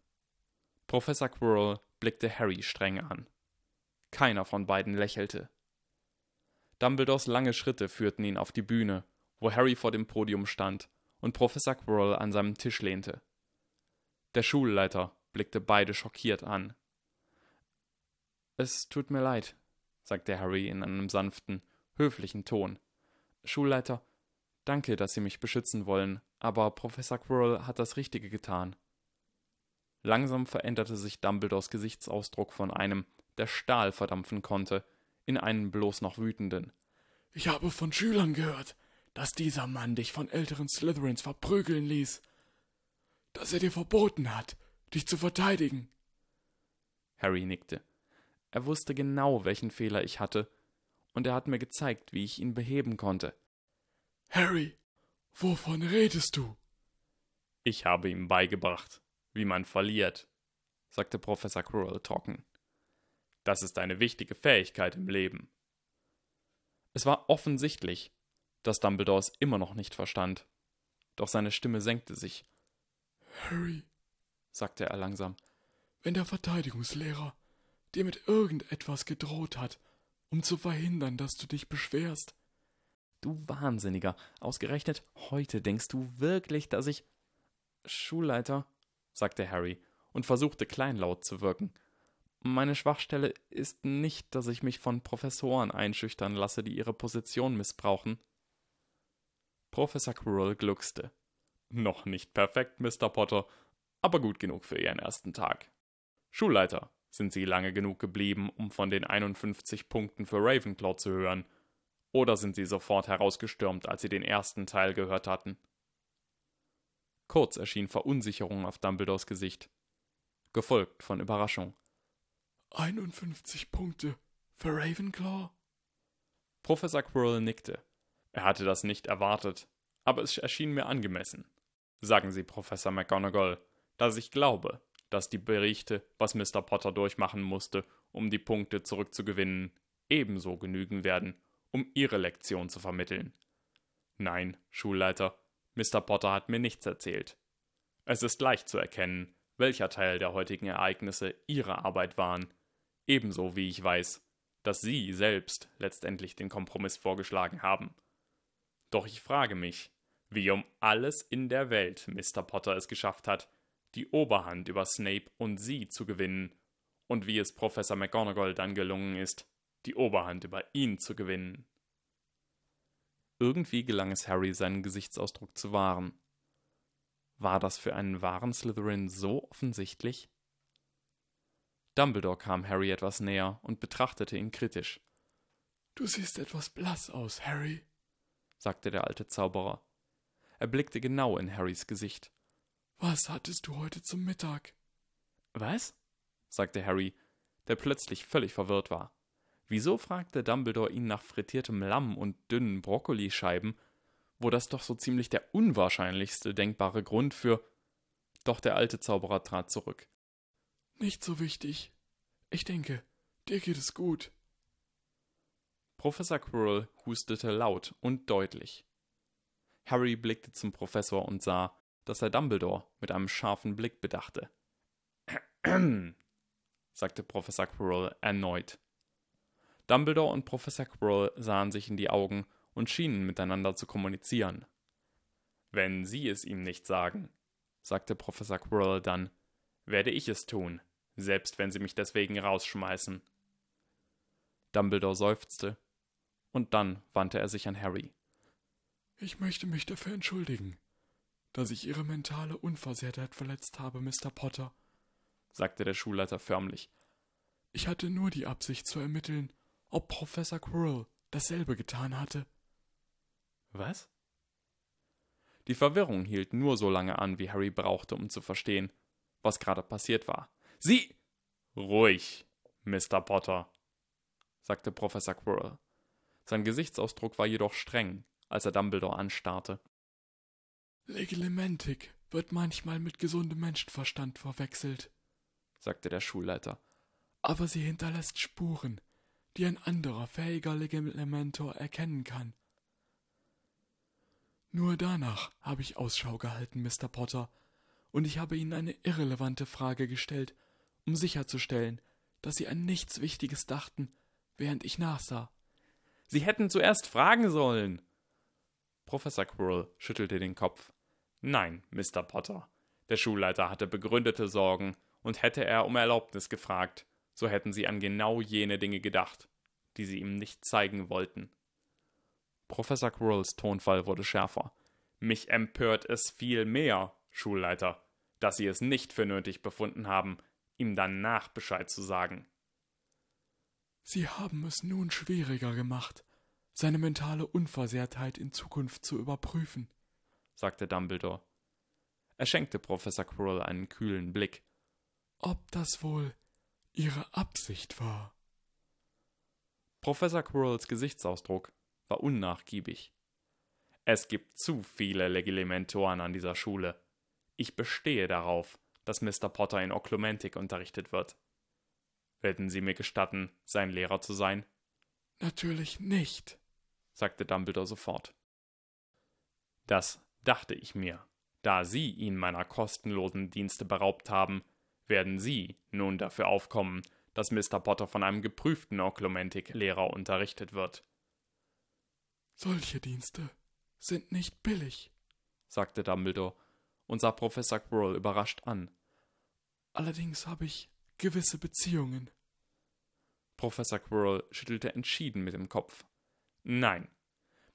Professor Quirrell blickte Harry streng an. Keiner von beiden lächelte. Dumbledores lange Schritte führten ihn auf die Bühne, wo Harry vor dem Podium stand und Professor Quirrell an seinem Tisch lehnte. Der Schulleiter blickte beide schockiert an. Es tut mir leid, sagte Harry in einem sanften, höflichen Ton. Schulleiter, danke, dass Sie mich beschützen wollen, aber Professor Quirrell hat das Richtige getan. Langsam veränderte sich Dumbledores Gesichtsausdruck von einem, der Stahl verdampfen konnte, in einen bloß noch wütenden. Ich habe von Schülern gehört, dass dieser Mann dich von älteren Slytherins verprügeln ließ. Dass er dir verboten hat, dich zu verteidigen. Harry nickte. Er wusste genau, welchen Fehler ich hatte, und er hat mir gezeigt, wie ich ihn beheben konnte. Harry, wovon redest du? Ich habe ihm beigebracht, wie man verliert, sagte Professor Quirrell trocken. Das ist eine wichtige Fähigkeit im Leben. Es war offensichtlich, dass Dumbledore es immer noch nicht verstand. Doch seine Stimme senkte sich. Harry, sagte er langsam, wenn der Verteidigungslehrer dir mit irgendetwas gedroht hat, um zu verhindern, dass du dich beschwerst. Du Wahnsinniger, ausgerechnet heute denkst du wirklich, dass ich. Schulleiter, sagte Harry und versuchte kleinlaut zu wirken. Meine Schwachstelle ist nicht, dass ich mich von Professoren einschüchtern lasse, die ihre Position missbrauchen. Professor Quirrell gluckste. Noch nicht perfekt, Mr. Potter, aber gut genug für Ihren ersten Tag. Schulleiter, sind Sie lange genug geblieben, um von den 51 Punkten für Ravenclaw zu hören? Oder sind Sie sofort herausgestürmt, als Sie den ersten Teil gehört hatten? Kurz erschien Verunsicherung auf Dumbledores Gesicht, gefolgt von Überraschung. 51 Punkte für Ravenclaw? Professor Quirrell nickte. Er hatte das nicht erwartet, aber es erschien mir angemessen. Sagen Sie, Professor McGonagall, dass ich glaube, dass die Berichte, was Mr. Potter durchmachen musste, um die Punkte zurückzugewinnen, ebenso genügen werden, um Ihre Lektion zu vermitteln. Nein, Schulleiter, Mr. Potter hat mir nichts erzählt. Es ist leicht zu erkennen, welcher Teil der heutigen Ereignisse Ihre Arbeit waren, ebenso wie ich weiß, dass Sie selbst letztendlich den Kompromiss vorgeschlagen haben. Doch ich frage mich, wie um alles in der Welt Mr. Potter es geschafft hat, die Oberhand über Snape und sie zu gewinnen, und wie es Professor McGonagall dann gelungen ist, die Oberhand über ihn zu gewinnen. Irgendwie gelang es Harry, seinen Gesichtsausdruck zu wahren. War das für einen wahren Slytherin so offensichtlich? Dumbledore kam Harry etwas näher und betrachtete ihn kritisch. Du siehst etwas blass aus, Harry, sagte der alte Zauberer. Er blickte genau in Harrys Gesicht. Was hattest du heute zum Mittag? Was? sagte Harry, der plötzlich völlig verwirrt war. Wieso fragte Dumbledore ihn nach frittiertem Lamm und dünnen Brokkolischeiben, wo das doch so ziemlich der unwahrscheinlichste denkbare Grund für. Doch der alte Zauberer trat zurück. Nicht so wichtig. Ich denke, dir geht es gut. Professor Quirrell hustete laut und deutlich. Harry blickte zum Professor und sah, dass er Dumbledore mit einem scharfen Blick bedachte. sagte Professor Quirrell erneut. Dumbledore und Professor Quirrell sahen sich in die Augen und schienen miteinander zu kommunizieren. Wenn Sie es ihm nicht sagen, sagte Professor Quirrell dann, werde ich es tun, selbst wenn Sie mich deswegen rausschmeißen. Dumbledore seufzte, und dann wandte er sich an Harry. Ich möchte mich dafür entschuldigen dass ich Ihre mentale Unversehrtheit verletzt habe, Mr. Potter, sagte der Schulleiter förmlich. Ich hatte nur die Absicht zu ermitteln, ob Professor Quirrell dasselbe getan hatte. Was? Die Verwirrung hielt nur so lange an, wie Harry brauchte, um zu verstehen, was gerade passiert war. Sie. Ruhig, Mr. Potter, sagte Professor Quirrell. Sein Gesichtsausdruck war jedoch streng, als er Dumbledore anstarrte. Legilimentik wird manchmal mit gesundem Menschenverstand verwechselt, sagte der Schulleiter. Aber sie hinterlässt Spuren, die ein anderer fähiger Legilimentor erkennen kann. Nur danach habe ich Ausschau gehalten, Mr. Potter, und ich habe Ihnen eine irrelevante Frage gestellt, um sicherzustellen, dass Sie an nichts Wichtiges dachten, während ich nachsah. Sie hätten zuerst fragen sollen. Professor Quirrell schüttelte den Kopf. Nein, Mr. Potter. Der Schulleiter hatte begründete Sorgen, und hätte er um Erlaubnis gefragt, so hätten sie an genau jene Dinge gedacht, die sie ihm nicht zeigen wollten. Professor Quirrells Tonfall wurde schärfer. Mich empört es viel mehr, Schulleiter, dass Sie es nicht für nötig befunden haben, ihm danach Bescheid zu sagen. Sie haben es nun schwieriger gemacht, seine mentale Unversehrtheit in Zukunft zu überprüfen, sagte Dumbledore. Er schenkte Professor Quirrell einen kühlen Blick. Ob das wohl Ihre Absicht war? Professor Quirrells Gesichtsausdruck war unnachgiebig. Es gibt zu viele Legilimentoren an dieser Schule. Ich bestehe darauf, dass Mr. Potter in Oklumentik unterrichtet wird. Werden Sie mir gestatten, sein Lehrer zu sein? Natürlich nicht, sagte Dumbledore sofort. Das dachte ich mir. Da Sie ihn meiner kostenlosen Dienste beraubt haben, werden Sie nun dafür aufkommen, dass Mr. Potter von einem geprüften Oklumentik-Lehrer unterrichtet wird. Solche Dienste sind nicht billig, sagte Dumbledore und sah Professor Quirrell überrascht an. Allerdings habe ich gewisse Beziehungen. Professor Quirrell schüttelte entschieden mit dem Kopf. Nein,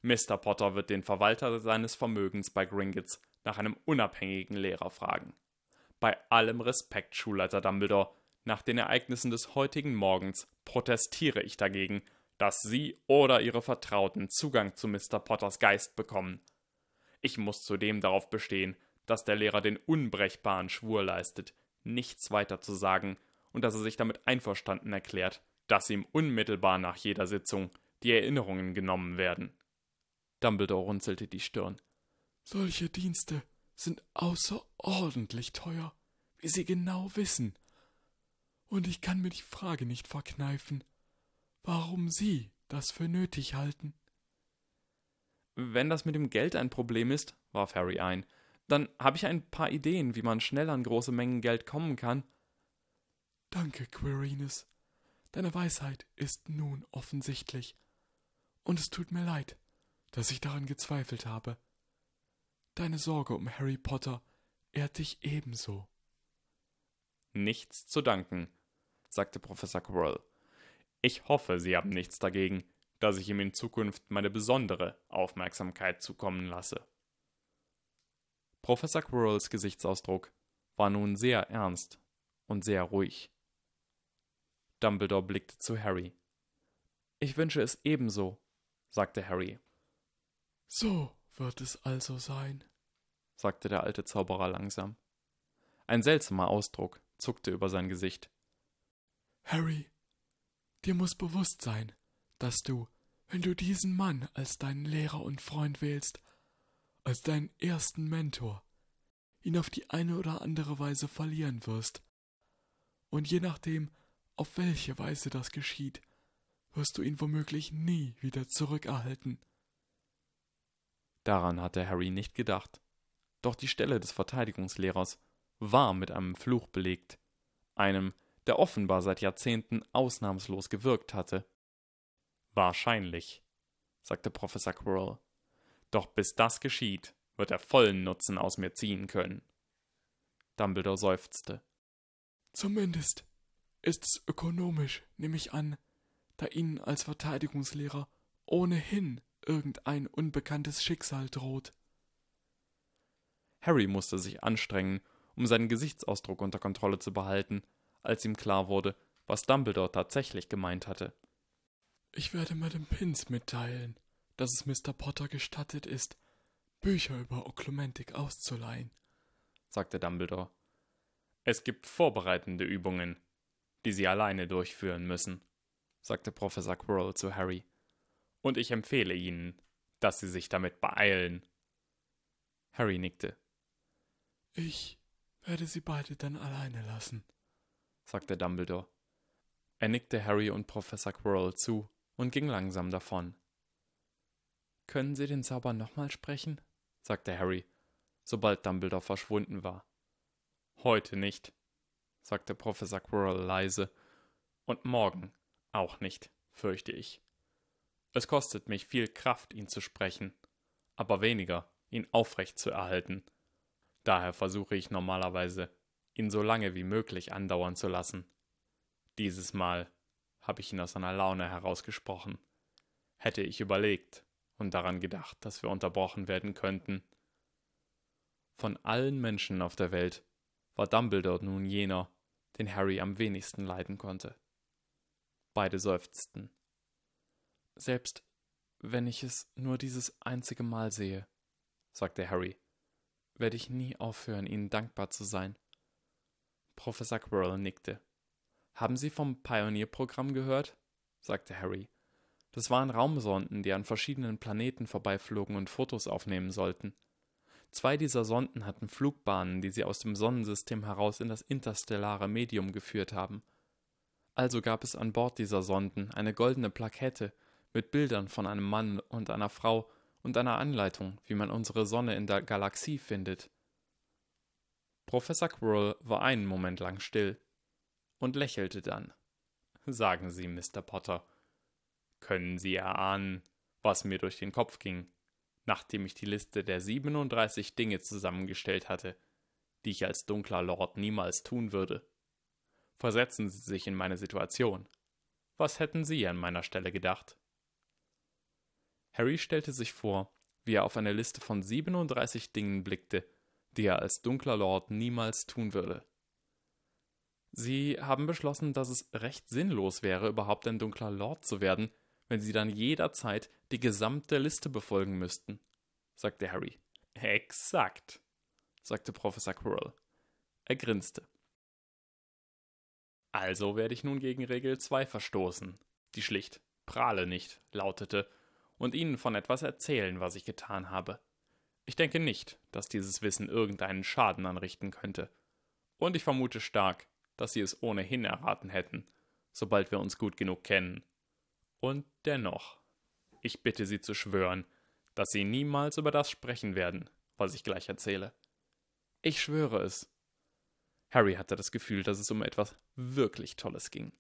Mr. Potter wird den Verwalter seines Vermögens bei Gringotts nach einem unabhängigen Lehrer fragen. Bei allem Respekt, Schulleiter Dumbledore, nach den Ereignissen des heutigen Morgens protestiere ich dagegen, dass Sie oder Ihre Vertrauten Zugang zu Mr. Potters Geist bekommen. Ich muss zudem darauf bestehen, dass der Lehrer den unbrechbaren Schwur leistet, nichts weiter zu sagen und dass er sich damit einverstanden erklärt, dass ihm unmittelbar nach jeder Sitzung die Erinnerungen genommen werden. Dumbledore runzelte die Stirn. Solche Dienste sind außerordentlich teuer, wie Sie genau wissen. Und ich kann mir die Frage nicht verkneifen, warum Sie das für nötig halten. Wenn das mit dem Geld ein Problem ist, warf Harry ein, dann habe ich ein paar Ideen, wie man schnell an große Mengen Geld kommen kann. Danke, Quirinus. Deine Weisheit ist nun offensichtlich. Und es tut mir leid, dass ich daran gezweifelt habe. Deine Sorge um Harry Potter ehrt dich ebenso. Nichts zu danken, sagte Professor Quirrell. Ich hoffe, Sie haben nichts dagegen, dass ich ihm in Zukunft meine besondere Aufmerksamkeit zukommen lasse. Professor Quirrells Gesichtsausdruck war nun sehr ernst und sehr ruhig. Dumbledore blickte zu Harry. Ich wünsche es ebenso, sagte Harry. So wird es also sein, sagte der alte Zauberer langsam. Ein seltsamer Ausdruck zuckte über sein Gesicht. Harry, dir muss bewusst sein, dass du, wenn du diesen Mann als deinen Lehrer und Freund wählst, als deinen ersten Mentor, ihn auf die eine oder andere Weise verlieren wirst. Und je nachdem, auf welche Weise das geschieht, wirst du ihn womöglich nie wieder zurückerhalten. Daran hatte Harry nicht gedacht. Doch die Stelle des Verteidigungslehrers war mit einem Fluch belegt, einem, der offenbar seit Jahrzehnten ausnahmslos gewirkt hatte. Wahrscheinlich, sagte Professor Quirrell. Doch bis das geschieht, wird er vollen Nutzen aus mir ziehen können. Dumbledore seufzte. Zumindest ist es ökonomisch, nehme ich an, da Ihnen als Verteidigungslehrer ohnehin irgendein unbekanntes Schicksal droht. Harry musste sich anstrengen, um seinen Gesichtsausdruck unter Kontrolle zu behalten, als ihm klar wurde, was Dumbledore tatsächlich gemeint hatte. Ich werde Madame Pins mitteilen, dass es Mr. Potter gestattet ist, Bücher über Oklumentik auszuleihen, sagte Dumbledore. Es gibt vorbereitende Übungen, die Sie alleine durchführen müssen, sagte Professor Quirrell zu Harry. Und ich empfehle Ihnen, dass Sie sich damit beeilen. Harry nickte. Ich werde sie beide dann alleine lassen, sagte Dumbledore. Er nickte Harry und Professor Quirrell zu und ging langsam davon. Können Sie den Zauber nochmal sprechen? sagte Harry, sobald Dumbledore verschwunden war. Heute nicht, sagte Professor Quirrell leise, und morgen auch nicht, fürchte ich. Es kostet mich viel Kraft, ihn zu sprechen, aber weniger, ihn aufrecht zu erhalten. Daher versuche ich normalerweise, ihn so lange wie möglich andauern zu lassen. Dieses Mal habe ich ihn aus seiner Laune herausgesprochen. Hätte ich überlegt und daran gedacht, dass wir unterbrochen werden könnten. Von allen Menschen auf der Welt war Dumbledore nun jener, den Harry am wenigsten leiden konnte. Beide seufzten. Selbst wenn ich es nur dieses einzige Mal sehe, sagte Harry, werde ich nie aufhören, Ihnen dankbar zu sein. Professor Quirrell nickte. Haben Sie vom Pioneer-Programm gehört? sagte Harry. Das waren Raumsonden, die an verschiedenen Planeten vorbeiflogen und Fotos aufnehmen sollten. Zwei dieser Sonden hatten Flugbahnen, die sie aus dem Sonnensystem heraus in das interstellare Medium geführt haben. Also gab es an Bord dieser Sonden eine goldene Plakette mit Bildern von einem Mann und einer Frau und einer Anleitung, wie man unsere Sonne in der Galaxie findet. Professor Quirrell war einen Moment lang still und lächelte dann. Sagen Sie, Mr. Potter, können Sie erahnen, was mir durch den Kopf ging, nachdem ich die Liste der 37 Dinge zusammengestellt hatte, die ich als dunkler Lord niemals tun würde? Versetzen Sie sich in meine Situation. Was hätten Sie an meiner Stelle gedacht? Harry stellte sich vor, wie er auf eine Liste von 37 Dingen blickte, die er als dunkler Lord niemals tun würde. Sie haben beschlossen, dass es recht sinnlos wäre, überhaupt ein dunkler Lord zu werden, wenn Sie dann jederzeit die gesamte Liste befolgen müssten, sagte Harry. Exakt, sagte Professor Quirrell. Er grinste. Also werde ich nun gegen Regel 2 verstoßen, die schlicht Prahle nicht lautete und Ihnen von etwas erzählen, was ich getan habe. Ich denke nicht, dass dieses Wissen irgendeinen Schaden anrichten könnte. Und ich vermute stark, dass Sie es ohnehin erraten hätten, sobald wir uns gut genug kennen. Und dennoch, ich bitte Sie zu schwören, dass Sie niemals über das sprechen werden, was ich gleich erzähle. Ich schwöre es. Harry hatte das Gefühl, dass es um etwas wirklich Tolles ging.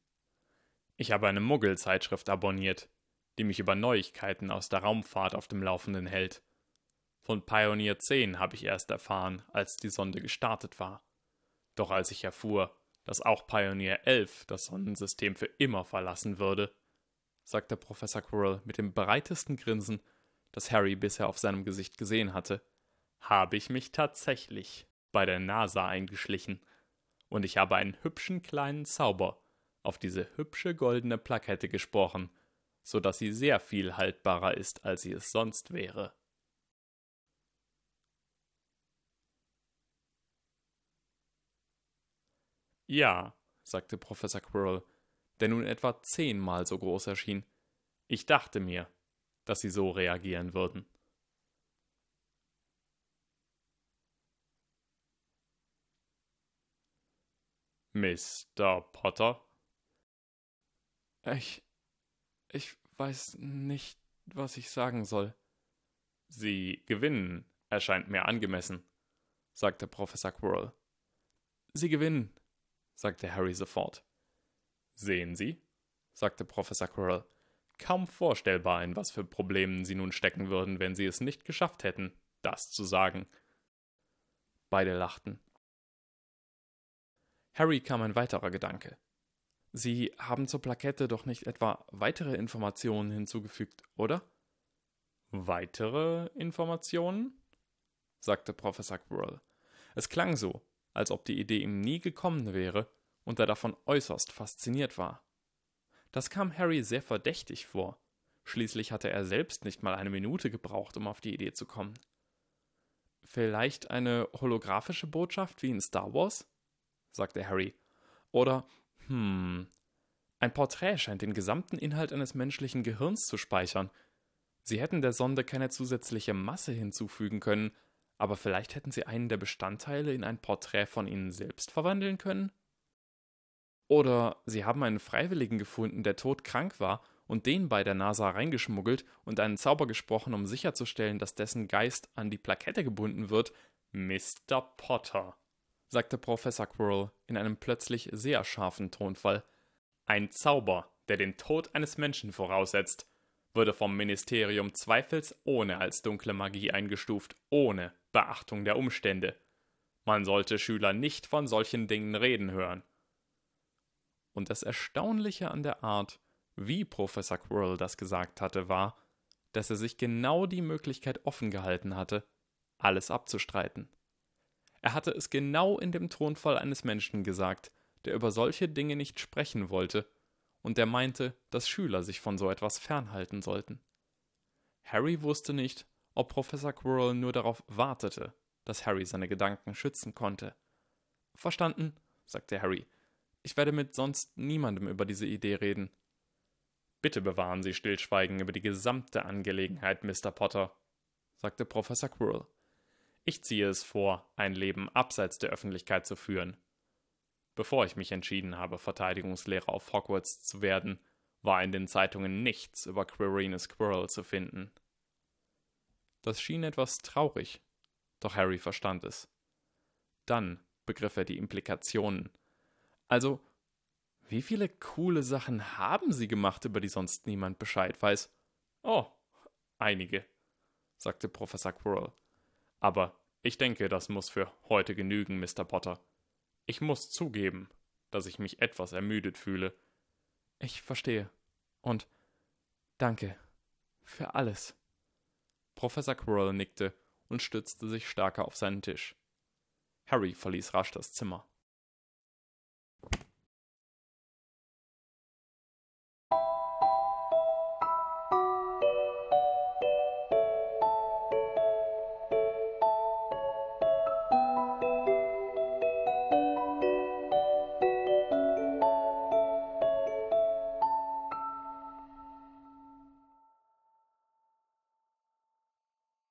Ich habe eine Muggelzeitschrift abonniert, die mich über Neuigkeiten aus der Raumfahrt auf dem Laufenden hält. Von Pioneer 10 habe ich erst erfahren, als die Sonde gestartet war. Doch als ich erfuhr, dass auch Pioneer 11 das Sonnensystem für immer verlassen würde, sagte Professor Quirrell mit dem breitesten Grinsen, das Harry bisher auf seinem Gesicht gesehen hatte, habe ich mich tatsächlich bei der NASA eingeschlichen. Und ich habe einen hübschen kleinen Zauber auf diese hübsche goldene Plakette gesprochen, so dass sie sehr viel haltbarer ist, als sie es sonst wäre. Ja, sagte Professor Quirrell, der nun etwa zehnmal so groß erschien. Ich dachte mir, dass sie so reagieren würden. Mr. Potter? Ich ich weiß nicht, was ich sagen soll. Sie gewinnen, erscheint mir angemessen, sagte Professor Quirrell. Sie gewinnen, sagte Harry sofort. Sehen Sie, sagte Professor Quirrell, kaum vorstellbar, in was für Problemen Sie nun stecken würden, wenn Sie es nicht geschafft hätten, das zu sagen. Beide lachten. Harry kam ein weiterer Gedanke. Sie haben zur Plakette doch nicht etwa weitere Informationen hinzugefügt, oder? Weitere Informationen? sagte Professor Quirrell. Es klang so, als ob die Idee ihm nie gekommen wäre und er davon äußerst fasziniert war. Das kam Harry sehr verdächtig vor. Schließlich hatte er selbst nicht mal eine Minute gebraucht, um auf die Idee zu kommen. Vielleicht eine holographische Botschaft wie in Star Wars? sagte Harry. Oder hm. Ein Porträt scheint den gesamten Inhalt eines menschlichen Gehirns zu speichern, Sie hätten der Sonde keine zusätzliche Masse hinzufügen können, aber vielleicht hätten sie einen der Bestandteile in ein Porträt von ihnen selbst verwandeln können? Oder sie haben einen Freiwilligen gefunden, der todkrank war, und den bei der NASA reingeschmuggelt und einen Zauber gesprochen, um sicherzustellen, dass dessen Geist an die Plakette gebunden wird. Mr. Potter, sagte Professor Quirrell in einem plötzlich sehr scharfen Tonfall. Ein Zauber, der den Tod eines Menschen voraussetzt, würde vom Ministerium zweifelsohne als dunkle Magie eingestuft, ohne Beachtung der Umstände. Man sollte Schüler nicht von solchen Dingen reden hören. Und das Erstaunliche an der Art, wie Professor Quirrell das gesagt hatte, war, dass er sich genau die Möglichkeit offen gehalten hatte, alles abzustreiten. Er hatte es genau in dem Tonfall eines Menschen gesagt, der über solche Dinge nicht sprechen wollte und der meinte, dass Schüler sich von so etwas fernhalten sollten. Harry wusste nicht, ob Professor Quirrell nur darauf wartete, dass Harry seine Gedanken schützen konnte. Verstanden, sagte Harry. Ich werde mit sonst niemandem über diese Idee reden. Bitte bewahren Sie Stillschweigen über die gesamte Angelegenheit, Mr. Potter, sagte Professor Quirrell. Ich ziehe es vor, ein Leben abseits der Öffentlichkeit zu führen. Bevor ich mich entschieden habe, Verteidigungslehrer auf Hogwarts zu werden, war in den Zeitungen nichts über Quirinius Squirrel zu finden. Das schien etwas traurig, doch Harry verstand es. Dann begriff er die Implikationen. Also, wie viele coole Sachen haben Sie gemacht, über die sonst niemand Bescheid weiß? Oh, einige, sagte Professor Quirrell. Aber ich denke, das muss für heute genügen, Mr. Potter. Ich muss zugeben, dass ich mich etwas ermüdet fühle. Ich verstehe. Und danke für alles. Professor Quirrell nickte und stützte sich stärker auf seinen Tisch. Harry verließ rasch das Zimmer.